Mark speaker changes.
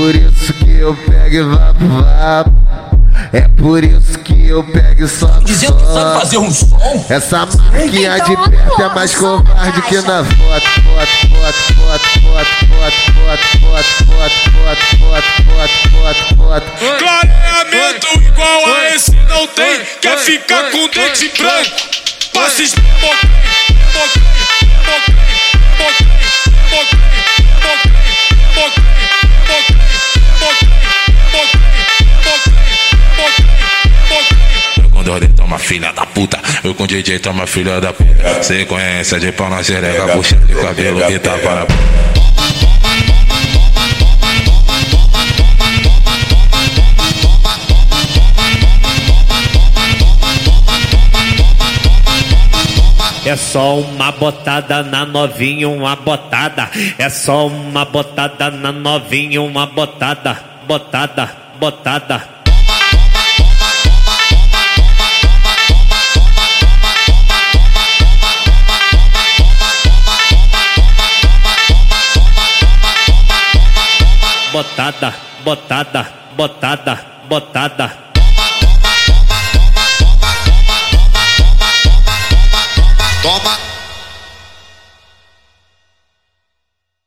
Speaker 1: por isso que eu pego e vapo, vapo. É por isso que eu pego e sobe.
Speaker 2: Dizendo que sabe fazer um som.
Speaker 1: Essa marquinha de perto é mais covarde que na foto, foto, foto, foto, foto, foto, foto, foto, foto, foto, foto, foto, foto.
Speaker 3: Clareamento igual a esse não tem. Quer ficar com dente branco? Passa esmoquei, esmoquei,
Speaker 4: toma filha da puta. Eu com DJ toma filha da puta. Sequência de pau na xereca, puxa de cabelo que tá para.
Speaker 5: É só uma botada na novinha, uma botada. É só uma botada na novinha, uma botada. Botada, botada. Botada, botada, botada, botada.
Speaker 6: Toma,